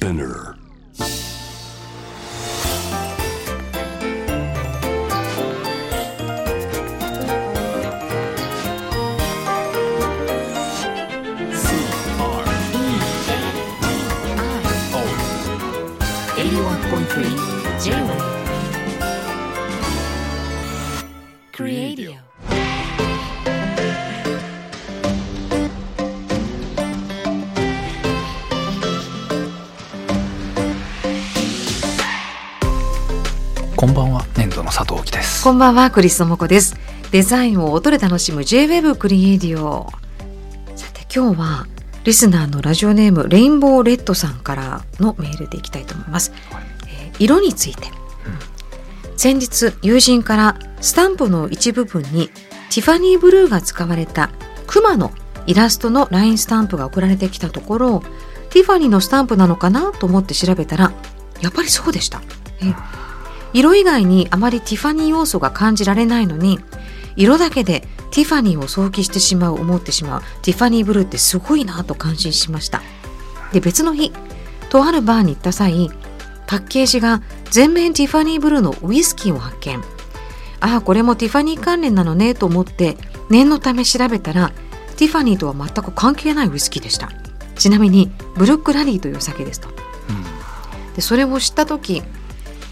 Spinner. ですこんばんは、クリストモコです。デザインを音で楽しむ J-Web クリエイディオ。さて、今日はリスナーのラジオネームレインボーレッドさんからのメールでいきたいと思います。えー色について。先日、友人からスタンプの一部分にティファニーブルーが使われたクマのイラストのラインスタンプが送られてきたところ、ティファニーのスタンプなのかなと思って調べたら、やっぱりそうでした。えー色以外にあまりティファニー要素が感じられないのに色だけでティファニーを想起してしまう思ってしまうティファニーブルーってすごいなと感心しました。で別の日とあるバーに行った際パッケージが全面ティファニーブルーのウイスキーを発見。ああこれもティファニー関連なのねと思って念のため調べたらティファニーとは全く関係ないウイスキーでした。ちなみにブルックラリーというお酒ですと。でそれを知った時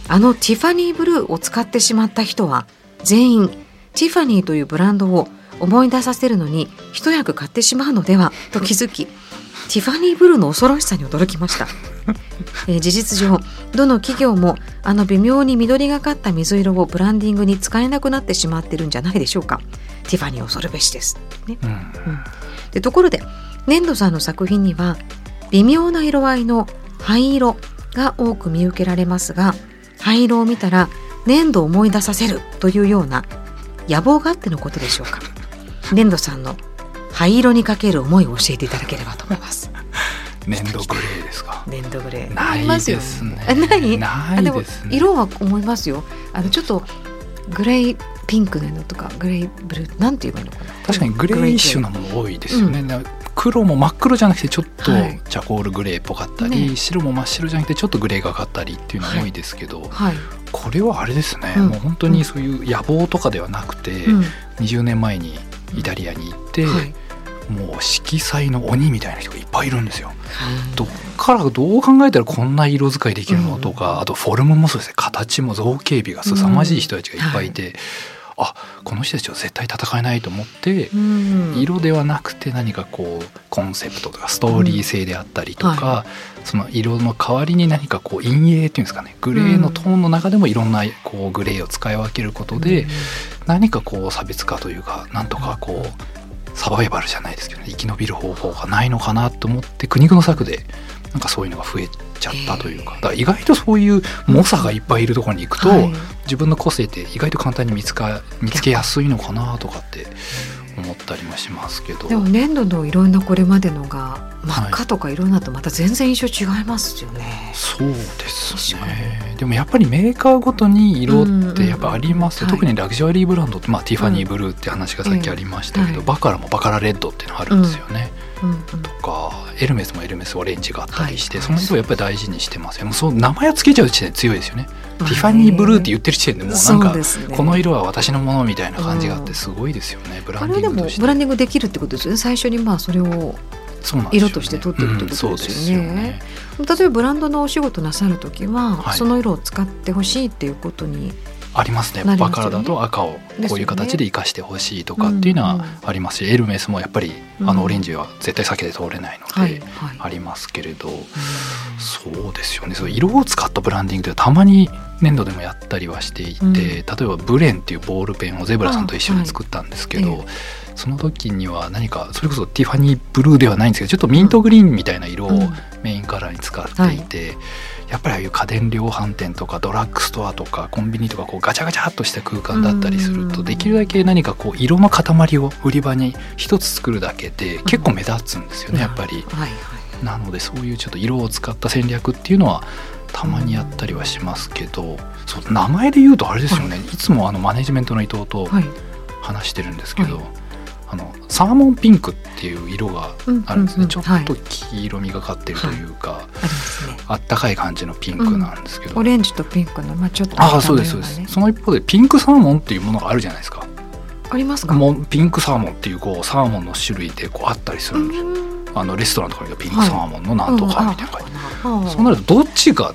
あのティファニーブルーを使ってしまった人は全員ティファニーというブランドを思い出させるのに一役買ってしまうのではと気づきティファニーブルーの恐ろしさに驚きました、えー事実上どの企業もあの微妙に緑がかった水色をブランディングに使えなくなってしまってるんじゃないでしょうか。ティファニー恐るべしです、ね。うん。うん。でところで粘土さんの作品には微妙な色合いの灰色が多く見受けられますが灰色を見たら粘土を思い出させるというような野望があってのことでしょうか。粘土さんの灰色にかける思いを教えていただければと思います。粘土グレーですか。粘土グレー。ないですね。あない。ないあでも色は思いますよ。あのちょっとグレーピンクののとかグレーブルーなんて言えばいいのかな。確かにグレーイッシュなもの多いですよね、な黒も真っ黒じゃなくてちょっとはい。チャコールグレーっぽかったり、ね。白も真っ白じゃなくてちょっとグレーがかったりっていうのが多いですけど、はい、これはあれですね、うん。もう本当にそういう野望とかではなくて、うん。20年前にイタリアに行って、はい。もう色彩の鬼みたいな人がいっぱいいるんですよ。どっからどう考えたらこんな色使いできるのとか、あとフォルムもそうですね。形も造形美が凄まじい人たちがいっぱいいて、あこの人たちは絶対戦えないと思って、うん。色ではなくて何かこうコンセプトとかストーリー性であったりとか、うん。はその色の代わりに何かこう陰影っていうんですかねグレーのトーンの中でもいろんなこうグレーを使い分けることで、何かこう差別化というかなんとかこうサバイバルじゃないですけど、ね、生き延びる方法がないのかなと思って苦肉の策でなんかそういうのが増えちゃったというか。だから意外とそういう猛者がいっぱいいるところに行くと、はい。自分の個性って意外と簡単に見つか見つけやすいのかなとかって思ったりもしますけど。でも粘土のいろんなこれまでのが真っ赤とかいろんなとまた全然印象違いますよね。そうですね。でもやっぱりメーカーごとに色ってやっぱありますよ、うん。うん特にラグジュアリーブランドって、まあ、ティファニーブルーって話がさっきありましたけど、うんバカラもバカラレッドっていうのがあるんですよね、うん。うん。とかエルメスもエルメスオレンジがあったりして、はい。その色をやっぱり大事にしてますよ。もうそう名前を付けちゃう時点で強いですよね、ティファニーブルーって言ってる時点でもうなんそかこの色は私のものみたいな感じがあっうんてすごいですよね、ブランディングとして。ブランディングできるってことですよね最初に。まあそれを色として取ってるってことですよね。うんそうです例えばブランドのお仕事なさる時は、はいその色を使ってほしいっていうことにありますね。なりますよね。バカラだと赤をこういう形で生かしてほしいとかっていうのはありますし、エルメスもやっぱりあうん。のオレンジは絶対避けて通れないのはいではい。ありますけれど、そうですよね。そう色を使ったブランディングってたまに粘土でもやったりはしていて、うん。例えばブレンっていうボールペンをゼブラさんと一緒に作ったんですけど、あはい。その時には何かそれこそティファニーブルーではないんですけどちょっとミントグリーンみたいな色をうん。メインカラーに使っていて、やっぱりああいう家電量販店とかドラッグストアとかコンビニとかこうガチャガチャっとした空間だったりするうん。とできるだけ何かこう色の塊を売り場に一つ作るだけで結構目立つんですよねやっぱり。はいはい。なのでそういうちょっと色を使った戦略っていうのはたまにやったりはしますけどそう名前で言うとあれですよね、い、つもあのマネジメントの伊藤とはい。話してるんですけど、あのサーモンピンクっていう色があるんですね、うんうん。うんちょっと黄色みがかってるというか、あったかい感じのピンクなんですけど、オレンジとピンクのまあちょっとああそうですそうです、その一方でピンクサーモンっていうものがあるじゃないですか。ありますか？もうピンクサーモンっていうこうサーモンの種類でこうあったりすうるんですよ、んあのレストランとかにピンクサーモンのなんとかみたいな感じ、うんそうなるとどっちが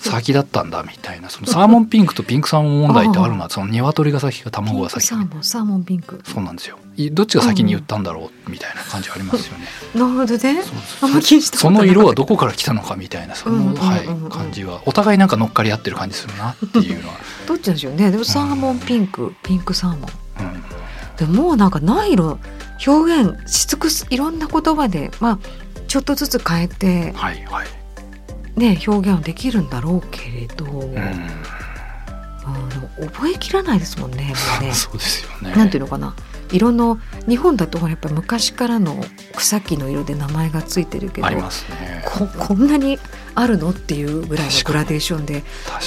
先だったんだみたいなそのサーモンピンクとピンクサーモン問題ってあるのはその鶏が先か卵が先かサーモンサーモンピンクそうなんですよどっちが先に言ったんだろうみたいな感じありますよねなるほどねそうあんま気にしたことなかったの色はどこから来たのかみたいなその、うんうんうんうんはい、感じはお互いなんか乗っかり合ってる感じするなっていうのは、どっちなんでしょうねでもサーモンピンクピンクサーモンうん、でももうなんかない色表現し尽くすいろんな言葉でまあちょっとずつ変えてはいはい、ね表現はできるんだろうけれど、うん、うん、覚えきらないですもんねもうね。そうですよね。なんていうのかな。色の日本だとやっぱ昔からの草木の色で名前がついてるけどありますね。ここんなにあるのっていうぐらいのグラデーションで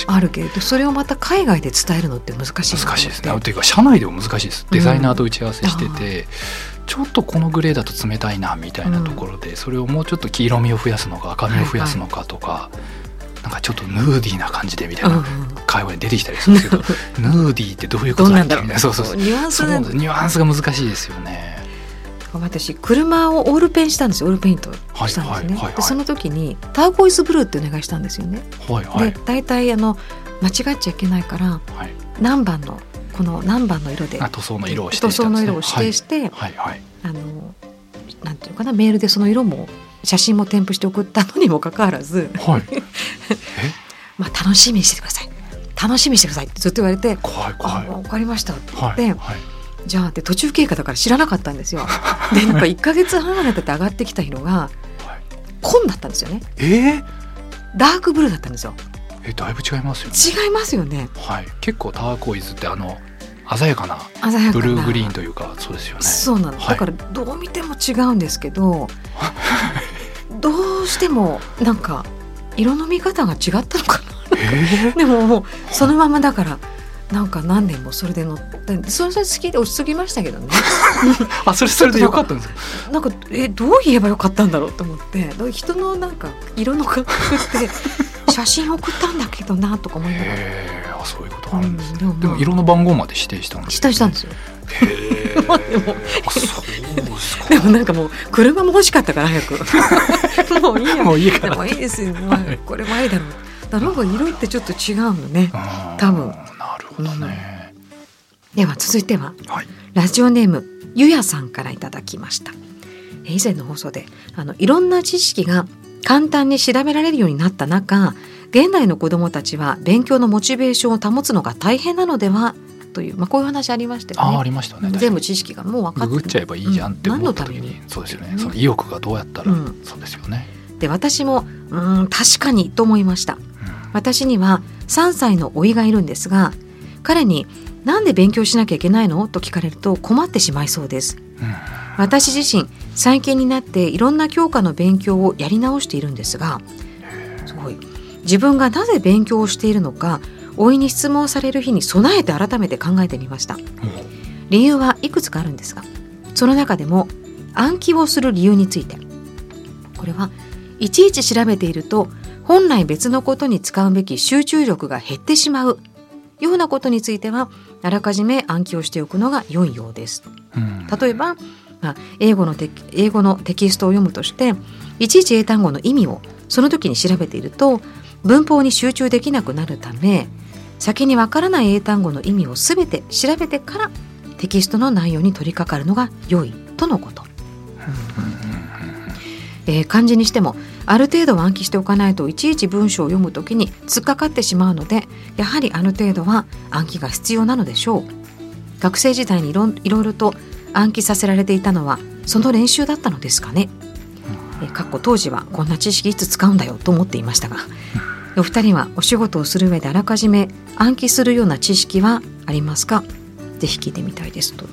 あるけれどそれをまた海外で伝えるのって難しい難しいですね。というか社内でも難しいです。デザイナーと打ち合わせしてて、ちょっとこのグレーだと冷たいなみたいなところで、それをもうちょっと黄色みを増やすのか赤みを増やすのかとか、なんかちょっとヌーディーな感じでみたいなん会話に出てきたりするんですけど、ヌーディーってどういうことなんだろうけみたいなそうそうそう。ニュアンスニュアンスが難しいですよね。私車をオールペンしたんですよ。オールペイントしたんですね、でその時にターコイズブルーってお願いしたんですよね、はいはい。で大体あの間違っちゃいけないからはい。何番のこの何番の色であ塗装の色を指塗定して、はいはいはい。あのなんていうのかなメールでその色も写真も添付して送ったのにもかかわらず、はい。まあ、楽しみにしてください楽しみにしてくださいってずっと言われて「怖い怖い。あ分かりました」って言って、はいはい。じゃあって途中経過だから知らなかったんですよ。でなんか1か月半ぐらい経って上がってきた色が はい紺だったんですよねえー、ダークブルーだったんですよえだいぶ違いますよね。違いますよねはい。結構ターコイズってあの鮮やかなブルーグリーンというかそうですよね。そうなの、はいだからどう見ても違うんですけど どうしてもなんか色の見方が違ったのかえな でももうそのままだからなんか何年もそれで乗ってそれそれ好きで落ち着きましたけどねー、あそれそれでよかったんですか？なんかえどう言えばよかったんだろうと思って人のなんか色の感覚って写真送ったんだけどなとか思いながら。あそういうことがあるんですね。うんでも色の番号まで指定したんです、下したんですよへえ。あそうですか。でもなんかもう車も欲しかったから早く もういいやもういいから。でもいいですよ、まあこれもありだろうだからなんか色ってちょっと違うのねうん多分なるほどね。では続いてははい。ラジオネームゆやさんからいただきましたえ以前の放送であのいろんな知識が簡単に調べられるようになった中現代の子どもたちは勉強のモチベーションを保つのが大変なのではという、まあ、こういう話ありましたよあああね。りましたね。全部知識がもう分かってるググっちゃえばいいじゃんって思った時に、うんそうですよね。うんその意欲がどうやったら、うんそうですよね。で私もうーん確かにと思いましたうん私には3歳の甥がいるんですが彼に「なんで勉強しなきゃいけないの?」と聞かれると困ってしまいそうですうん私自身最近になっていろんな教科の勉強をやり直しているんですがすごい。自分がなぜ勉強をしているのか甥いに質問される日に備えて改めて考えてみました。理由はいくつかあるんですがその中でも暗記をする理由について。これはいちいち調べていると本来別のことに使うべき集中力が減ってしまうようなことについてはあらかじめ暗記をしておくのが良いようです。うん。例えば、まあ、英語のテキ英語のテキストを読むとしていちいち英単語の意味をその時に調べていると文法に集中できなくなるため先にわからない英単語の意味をすべて調べてからテキストの内容に取り掛かるのが良いとのこと。えー漢字にしてもある程度は暗記しておかないといちいち文章を読むときに突っかかってしまうのでやはりある程度は暗記が必要なのでしょう学生時代にいろいろと暗記させられていたのはその練習だったのですかね、えーかっこ当時はこんな知識いつ使うんだよと思っていましたがお二人はお仕事をする上であらかじめ暗記するような知識はありますか？ぜひ聞いてみたいですと。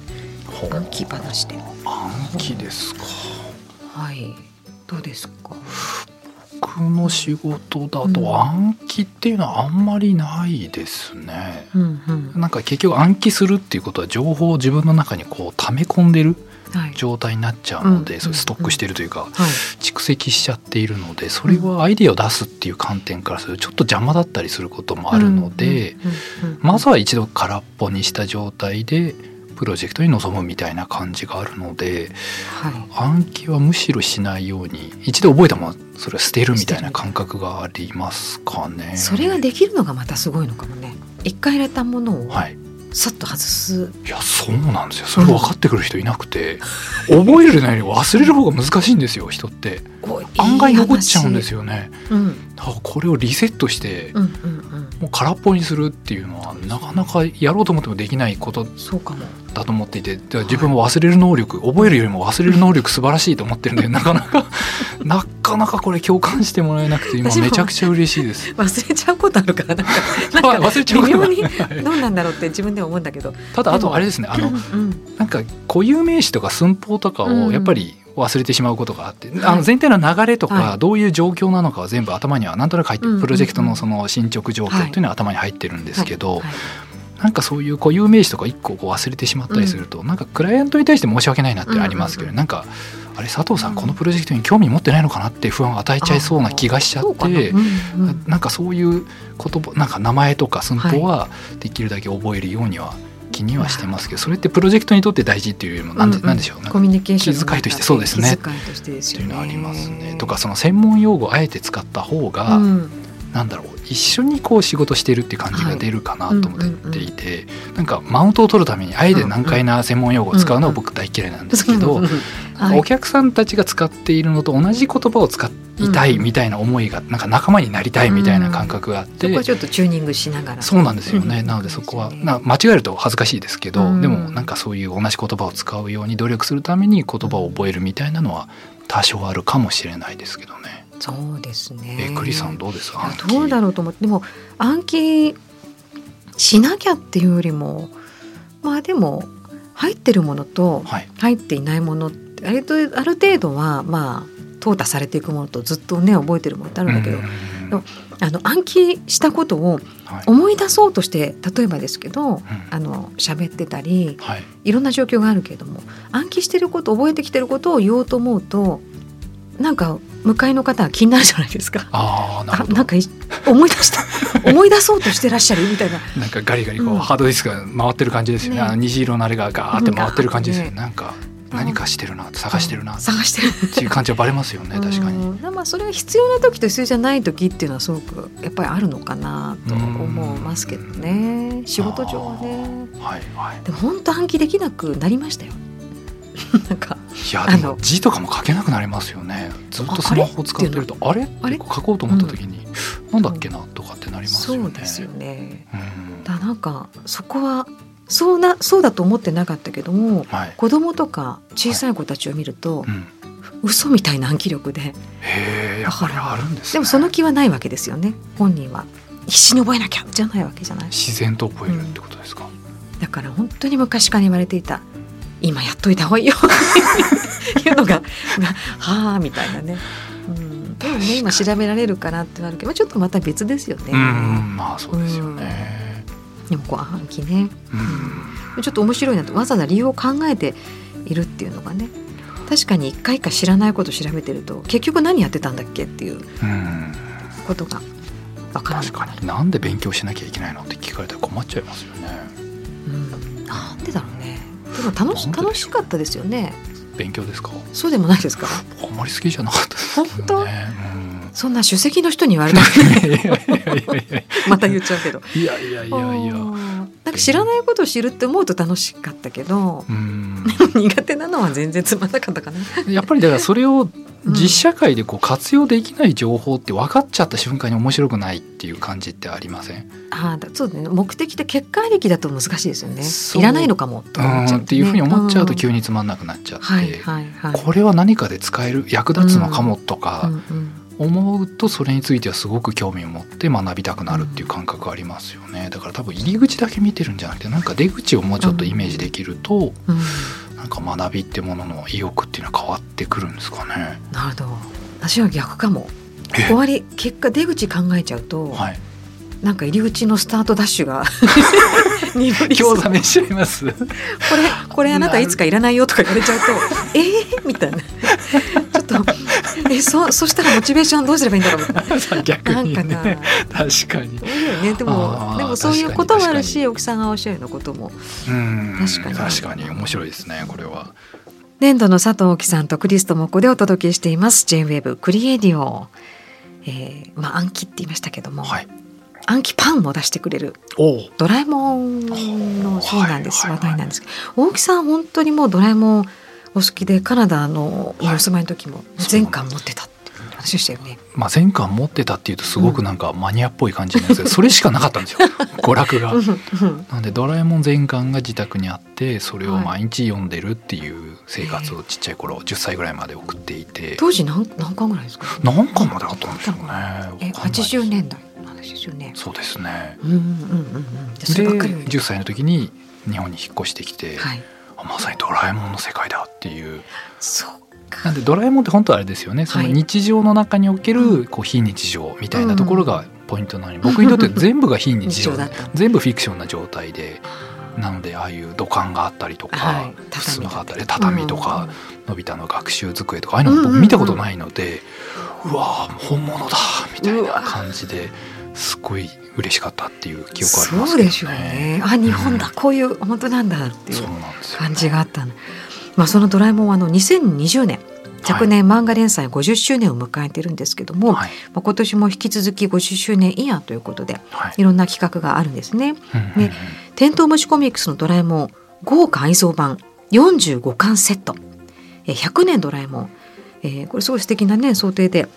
暗記話で。暗記ですか。はい。どうですか？僕の仕事だと暗記っていうのはあんまりないですね。うんうん。なんか結局暗記するっていうことは情報を自分の中にこう溜め込んでるはい。状態になっちゃうので、うんそれストックしているというか、はい。蓄積しちゃっているのでそれはアイデアを出すっていう観点からするとちょっと邪魔だったりすることもあるので、まずは一度空っぽにした状態でプロジェクトに臨むみたいな感じがあるのではい。暗記はむしろしないように一度覚えたものそれを捨てるみたいな感覚がありますかね。それができるのがまたすごいのかもね。一回入れたものをはい、さっと外す、いやそうなんですよ。それ分かってくる人いなくて、覚えるのより忘れる方が難しいんですよ人っておいい案外残っちゃうんですよ、よね。うん、だからこれをリセットしてうんうんうん。もう空っぽにするっていうのはなかなかやろうと思ってもできないことそうかもだと思っていて自分も。忘れる能力、覚えるよりも忘れる能力素晴らしいと思ってるんで なかなかなかなかこれ共感してもらえなくて今めちゃくちゃ嬉しいです。忘れちゃうことあるからなんか。なんか忘れちゃうことが。微妙にはいどうなんだろうって自分では思うんだけど。ただあとあれですね。あのうんなんか固有名詞とか寸法とかうんをやっぱり忘れてしまうことがあって、はいあの全体の流れとはい。かどういう状況なのかは全部頭にはなんとなく入ってうんうんうん。プロジェクトのその進捗状況っていうのは頭に入ってるんですけど、なんかそういう固有名詞とか一個こう忘れてしまったりすると、なんかクライアントに対して申し訳ないなってありますけど、なんかあれ佐藤さうんんこのプロジェクトに興味持ってないのかなって不安を与えちゃいそうな気がしちゃって。うん。うん。なんかそういう言葉なんか名前とか寸法はできるだけ覚えるようには気にはしてますけどそれってプロジェクトにとって大事っていうよりもなんで,、なんでしょう？ねコミュニケーションの気遣いとしてそうですね。気遣いとしてですよね。っていうのはありますね。とかその専門用語をあえて使った方が、うん。なんだろう一緒にこう仕事してるって感じが出るかなと思っていて、なんかマウントを取るためにあえて難解な専門用語を使うのは僕大嫌いなんですけど、うんうんなんかお客さんたちが使っているのと同じ言葉を使いたいみたいな思いがなんか仲間になりたいみたいな感覚があって、そこはちょっとチューニングしながら。そうなんですよね、うんなのでそこはな間違えると恥ずかしいですけど、うん。でもなんかそういう同じ言葉を使うように努力するために言葉を覚えるみたいなのは多少あるかもしれないですけどね。そうですね。えクリさんどうですか？どうだろうと思って。でも暗記しなきゃっていうよりもまあでも入ってるものとはい。入っていないものってあるとある程度はまあ淘汰されていくものとずっとね覚えてるものってあるんだけど、うん。でもあの暗記したことをはい。思い出そうとして例えばですけどうん。あの喋ってたりはい。いろんな状況があるけれども暗記してること覚えてきてることを言おうと思うとなんか向かいの方は気になるじゃないですか。ああなるほど。あなんかい思い出した 思い出そうとしてらっしゃるみたいな。なんかガリガリこう、うん。ハードディスクが回ってる感じですよね。ね。虹色のあれがガーって回ってる感じですよね。うん。なんか何かしてるな探してるなっ探してる。ていう感じはバレますよね 確かに。うんまあそれが必要な時と必要じゃない時っていうのはすごくやっぱりあるのかなと思いますけどね。仕事上はねはいはい。でも本当暗記できなくなりましたよ。なんかいやでも字とかも書けなくなりますよね。ずっとスマホを使ってるとあれ？あれ？書こうと思った時に、なんだっけなとかってなりますよね。そうですよね。うん。だなんかそこはそうなそうだと思ってなかったけどもはい。子供とか小さい子たちを見ると、うん、嘘みたいな暗記力で。へえやっぱりあるんですね。でもその気はないわけですよね本人は。必死に覚えなきゃじゃないわけじゃない。自然と覚えるってことですか？だから本当に昔から言われていた今やっといた方がいいよ。っ ていうのがはあみたいなね、うん、でもね今調べられるからってなるけどちょっとまた別ですよね、うん、まあそうですよね。でもこう暗記ね。うん、ちょっと面白いなとわざわざ理由を考えているっていうのがね。確かに一回か知らないこと調べてると結局何やってたんだっけっていううん、ことが分からない確かに。なんで勉強しなきゃいけないのって聞かれたら困っちゃいますよね。うん、なんでだろうね。でも楽し楽しかったですよね。勉強ですか？そうでもないですか？あんまり好きじゃなかったですよね。本当？うんそんな首席の人に言われたらいやいまた言っちゃうけど。いやいやいやいや。なんか知らないことを知るって思うと楽しかったけどうん。苦手なのは全然つまんなかったかな。やっぱりだからそれを実社会でこう活用できない情報って分かっちゃった瞬間に面白くないっていう感じってありません？ああだそうだね。目的で結果ありきだと難しいですよね。いらないのかもと思っちゃう、ね、うんっていうふうに思っちゃうと急に、につまんなくなっちゃって、はいはい。はいこれは何かで使える役立つのかもとうかんうん思うとそれについてはすごく興味を持って学びたくなるっていう感覚ありますよね。だから多分入り口だけ見てるんじゃなくてなんか出口をもうちょっとイメージできると、うん。なんか学びってものの意欲っていうのは変わってくるんですかね。なるほど。私は逆かも。え終わり結果出口考えちゃうと、はい、なんか入り口のスタートダッシュが 鈍りそう。興ざめしちゃいます。これこれあなたいつかいらないよとか言われちゃうとえー、みたいなえそ そしたらモチベーションどうすればいいんだろう？みたいな。逆になんかね確かに。ね、でもでもそういうこともあるし奥さんがおっしゃるようなことも。うん。確かに。確かに面白いですねこれは。年度の佐藤貴さんとクリストモコでお届けしています。J-WAVE クリエイディオ、えー、まあ暗記って言いましたけども、はい。暗記パンを出してくれる。ドラえもんのそうなんです、話題なんですけど。大木さん本当にもうドラえもんお好きでカナダのにお住まいの時も全巻持ってたっていう話でしたよね。まあ前巻持ってたっていうとすごくなんかマニアっぽい感じなんですけど、それしかなかったんですよ。娯楽が。なんでドラえもん全巻が自宅にあってそれを毎日読んでるっていう生活をちっちゃい頃10歳ぐらいまで送っていて。当時何何巻ぐらいですか？何巻まであったんでしょうね。えわかんない80年代の話ですよね。そうですね。うんうんうんうん。でそでればっかり10歳の時に日本に引っ越してきて、はい。あまさにドラえもんの世界だっていう。そうか。なんでドラえもんって本当はあれですよね。そのはい日常の中におけるこう非日常みたいなところがポイントなのに僕にとって全部が非日 日常全部フィクションな状態で。なのでああいう土管があったりとか、はい。ふすまがあったり畳畳とか、のび太の学習机とかああいうの僕見たことないので、うわー本物だみたいな感じですごい嬉しかったっていう記憶ありますね。そうでしょうね。あ日本だ、こういう本当なんだっていそう感じがあったの。まあそのドラえもんはあの2020年昨年漫画連載50周年を迎えてるんですけども、はいまあ、今年も引き続き50周年イヤーということではいいろんな企画があるんですね。うんうんうんねテントウムシコミックスのドラえもん豪華愛蔵版45巻セットえー100年ドラえもん、えーこれすごい素敵なね想定でうん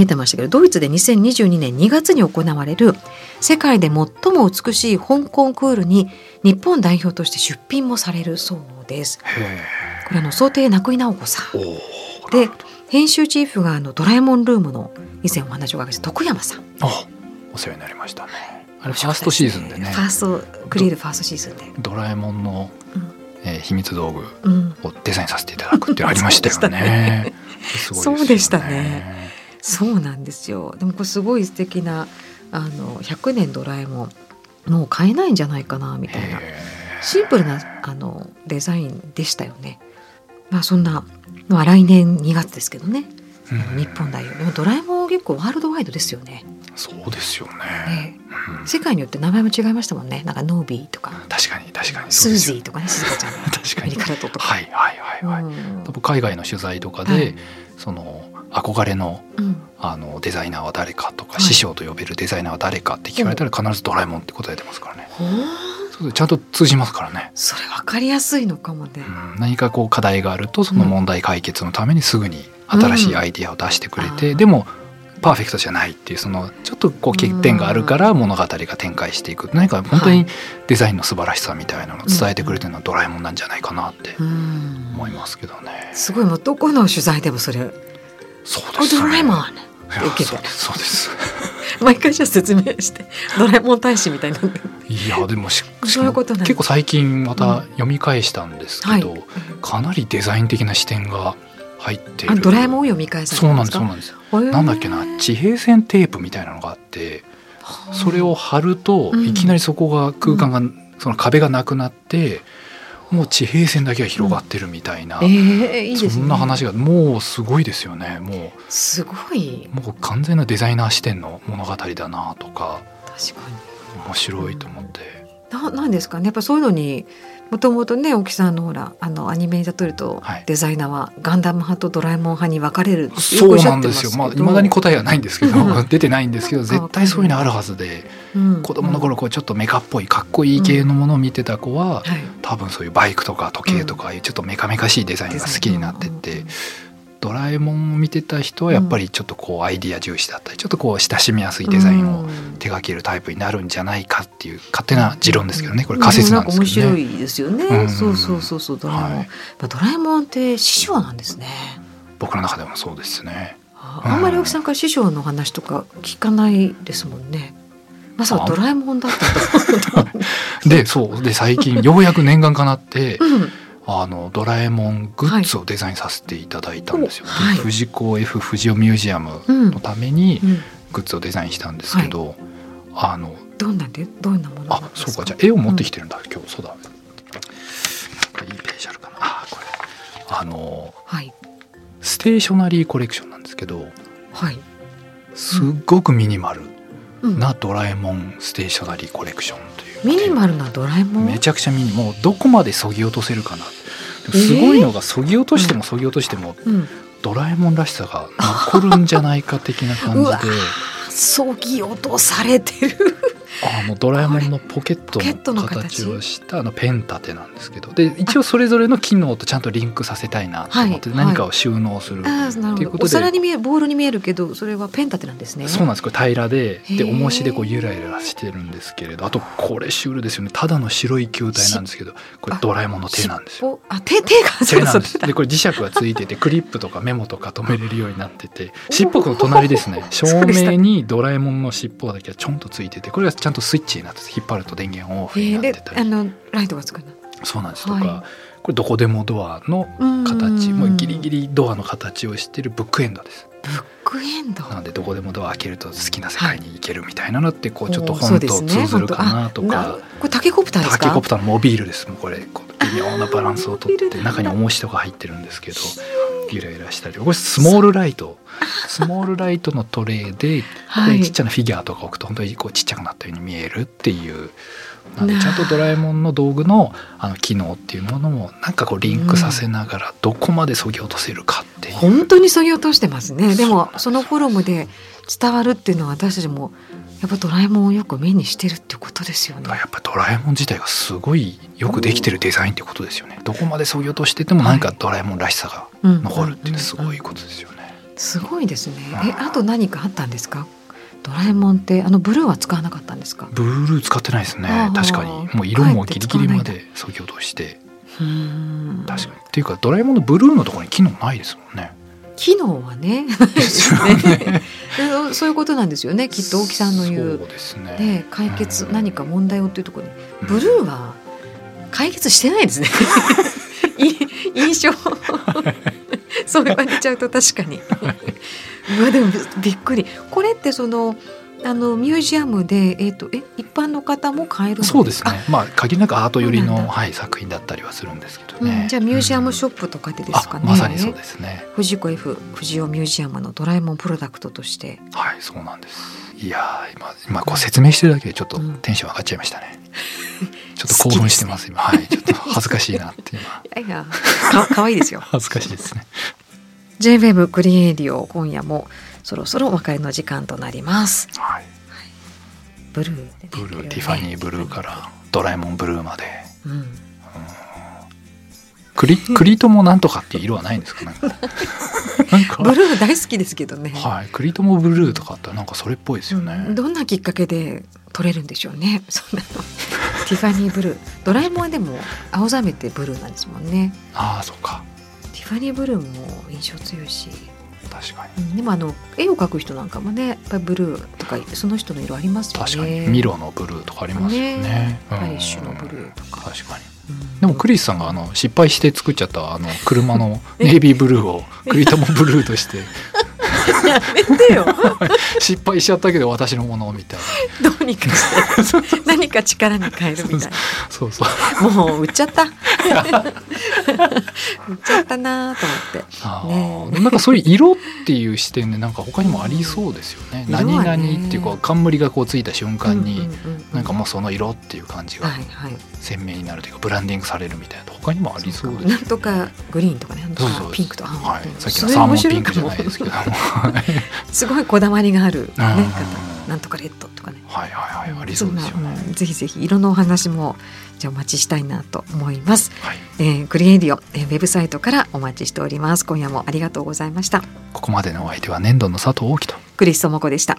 見てましたけどドイツで2022年2月に行われる世界で最も美しい香港クールに日本代表として出品もされるそうです。へこれあの想定中井直子さん。で編集チーフがあのドラえもんルームの以前お話を伺いました徳山さん。あ、お世話になりましたね。あれファーストシーズンでねフ、ァーストクリエイルファーストシーズンで。ドラえもんの、うんえー秘密道具うん、をデザインさせていただくってありましたよね。そうでしたね。そうなんですよ。でもこれすごい素敵なあの100年ドラえもんもう買えないんじゃないかなみたいなへシンプルなあのデザインでしたよね。まあそんなまあ来年2月ですけどね。日本代表でもドラえもん結構ワールドワイドですよね。そうですよね。ねうん世界によって名前も違いましたもんね。なんかノービーとか。確かに確かに。スージーとかね静香ちゃん。が 確かに。アメリカだととか。はいはいはいはい。うん。多分海外の取材とかで、はい。その憧れのうん。あのデザイナーは誰かとか、はい。師匠と呼べるデザイナーは誰かって聞かれたら必ずドラえもんって答えてますからね。そうちゃんと通じますからね。それ分かりやすいのかもね。うん。何かこう課題があるとその問題解決のためにすぐに新しいアイディアを出してくれて、うん。でもパーフェクトじゃないっていうそのちょっとこう欠点があるから物語が展開していく。何か本当にはい。デザインの素晴らしさみたいなのを伝えてくれてるのはドラえもんなんじゃないかなってうん。思いますけどね。すごいもうどこの取材でもそれ「そうですね。ドラえもん!」そうですそうです。毎回じゃあ説明してドラえもん大使みたいな。いやでもししそういうこと結構最近また読み返したんですけど、はい。かなりデザイン的な視点が入っている。あドラえもんを読み返されそうなんたんですそうなんですなんだっけな地平線テープみたいなのがあってそれを貼るとうん。いきなりそこが空間が、その壁がなくなってもう地平線だけが広がってるみたいな、えー、いいね。そんな話がもうすごいですよねもすごい。うもう完全なデザイナー視点の物語だなとか確かに。面白いと思って。ななんですかね。やっぱそういうのにもともとね沖さんのほらあのアニメに例えると、はい。デザイナーはガンダム派とドラえもん派に分かれるそうなんですすよ。まあ、けど未だに答えはないんですけどうん、出てないんですけど、あ絶対そういうのあるはずで、うん。子供の頃こうちょっとメカっぽいかっこいい系のものを見てた子は、はい。多分そういうバイクとか時計とかいうちょっとメカメカしいデザインが好きになってって、ドラえもんを見てた人はやっぱりちょっとこうアイディア重視だったり、ちょっとこう親しみやすいデザインをうん。手掛けるタイプになるんじゃないかっていう勝手な持論ですけどね、これ仮説なんですけどね。面白いですよね、うん。そうそうそうそうドラえもん、はい。ドラえもんって師匠なんですね。僕の中でもそうですね。あんまり奥さんから師匠の話とか聞かないですもんね。まさかドラえもんだったと でそう。で最近ようやく念願かなってうんあのドラえもんグッズをデザインさせていただいたんですよ。はい。で藤子 F 不二雄ミュージアムうんのためにうん。グッズをデザインしたんですけど、あのどんなんで？どんなもの？あそうか。じゃあ絵を持ってきてるんだ、今日。そうだいいページあるかな。あこれ。あのはい。ステーショナリーコレクションなんですけどはい、すっごくミニマルうん。なドラえもんステーショナリーコレクションというミニマルなドラえもん？めちゃくちゃミニ。もうどこまでそぎ落とせるかな。すごいのがそぎ落としてもそぎ落としてもうん、ドラえもんらしさが残るんじゃないか的な感じで。うわそぎ落とされてるあのドラえもんのポケットのの形形をしたあのペン立てなんですけど。で一応それぞれの機能とちゃんとリンクさせたいなと思ってはい何かを収納する、あーなるほど。おということで。皿に見えるボールに見えるけどそれはペン立てなんですね。そうなんですこれ平らでで重しでこうゆらゆらしてるんですけれど。あとこれシュールですよね。ただの白い球体なんですけどこれドラえもんの手なんですよ。おあ手 手が手なんです。でこれ磁石がついててクリップとかメモとか止めれるようになってて尻尾の隣ですね。照明にドラえもんの尻尾だけはちょんとついててこれがちゃんとスイッチになってて引っ張ると電源オフになえー、ってたり。であのライトがつくの？そうなんです。とはかこれどこでもドアの形。もうギリギリドアの形をしてるブックエンドです。ブックエンド？なのでどこでもドア開けると好きな世界に行けるみたいなのってこうちょっと本と通ずるかなと本当。あかなこれタケコプターですか？タケコプターのモビールです。もうこれこう微妙なバランスをとって中に重しとか入ってるんですけどゆらゆらしたり。これスモールライト スモールライトのトレーでちっちゃなフィギュアとか置くと本当にこうちっちゃくなったように見えるっていうなんでちゃんとドラえもんの道具のあの機能っていうものもなんかこうリンクさせながらどこまでそぎ落とせるかっていう、本当にそぎ落としてますね。でもそのフォルムで伝わるっていうのは私たちもやっぱドラえもんをよく目にしてるってことですよね。やっぱドラえもん自体がすごいよくできてるデザインってことですよね。どこまでそぎ落としてても何かドラえもんらしさがうん。残るっていうすごいうんことですよね。すごいですね。うんえあと何かあったんですか？ドラえもんってあのブルーは使わなかったんですか？ブルー使ってないですね。確かに。もう色もギリギリまでそぎ落として。うーん。確かに。っていうかドラえもんのブルーのところに機能ないですもんね。機能はね。そういうことなんですよね。きっと大木さんの言うそうですね。で解決うん。何か問題をっていうところに。うん。ブルーは解決してないですね。い 印象 そう言われちゃうと確かにうわでもびびっくりこれってそのあのミュージアムで、えっとえ一般の方も買えるんそうですね。まあ限りなくアート寄りのはい作品だったりはするんですけどあ、うんね。じゃあミュージアムショッップとかでですかね、まさにそうですね。藤子 F 不二雄ミュージアムのドラえもんプロダクトとしてはいそうなんです。いやー今今こう説明してるだけでちょっとうんテンション上がっちゃいましたね。ちょっと興奮してます今。はい。ちょっと恥ずかしいなって今。いやいや。かかわいいですよ。恥ずかしいですね。J-WEB クリエイディオ今夜もそろそろお別れの時間となります。はい。ブルーでねブルー、ね。ティファニーブルーからドラえもんブルーまで。うん。クリクリトモなんとかっていう色はないんですか？なんか。なんか。ブルー大好きですけどね、はい。クリトモブルーとかあったらなんかそれっぽいですよね、うん。どんなきっかけで取れるんでしょうね。そんなのティファニーブルー。ドラえもんはでも青ざめてブルーなんですもんね。ああそうか。ティファニーブルーも印象強いし、確かに。うんでもあの絵を描く人なんかもねやっぱりブルーとかその人の色ありますよね。確かに。ミロのブルーとかありますよね。ね。うん。パリッシュのブルーとか。確かに。うん。でもクリスさんがあの失敗して作っちゃったあの車の ネイビーブルーを クリトモブルーとして やめてよ。失敗しちゃったけど私のものみたいな。どうにかして。何か力に変えるみたいそうそう。なもう売っちゃった。売っちゃったなと思って。ねなんかそういう色っていう視点でなんか他にもありそうですよね。色は何ね々っていうか冠がこうついた瞬間に、うんうんうんなんかもうその色っていう感じが鮮明になるというかブランディングされるみたいな他にもありそうですなんとかグリーンとかねそうそう。ピンクとかはい、さっきのサーモンピンクじゃないですけど すごいこだわりがある、ね、うん方なんとかレッドとかね。はいはいはいありそうですよね。うんぜひぜひ色のお話もじゃあお待ちしたいなと思います、はい。えー、クリエイディオ、えー、ウェブサイトからお待ちしております。今夜もありがとうございました。ここまでのお相手は粘土の佐藤大樹と。クリストモコでした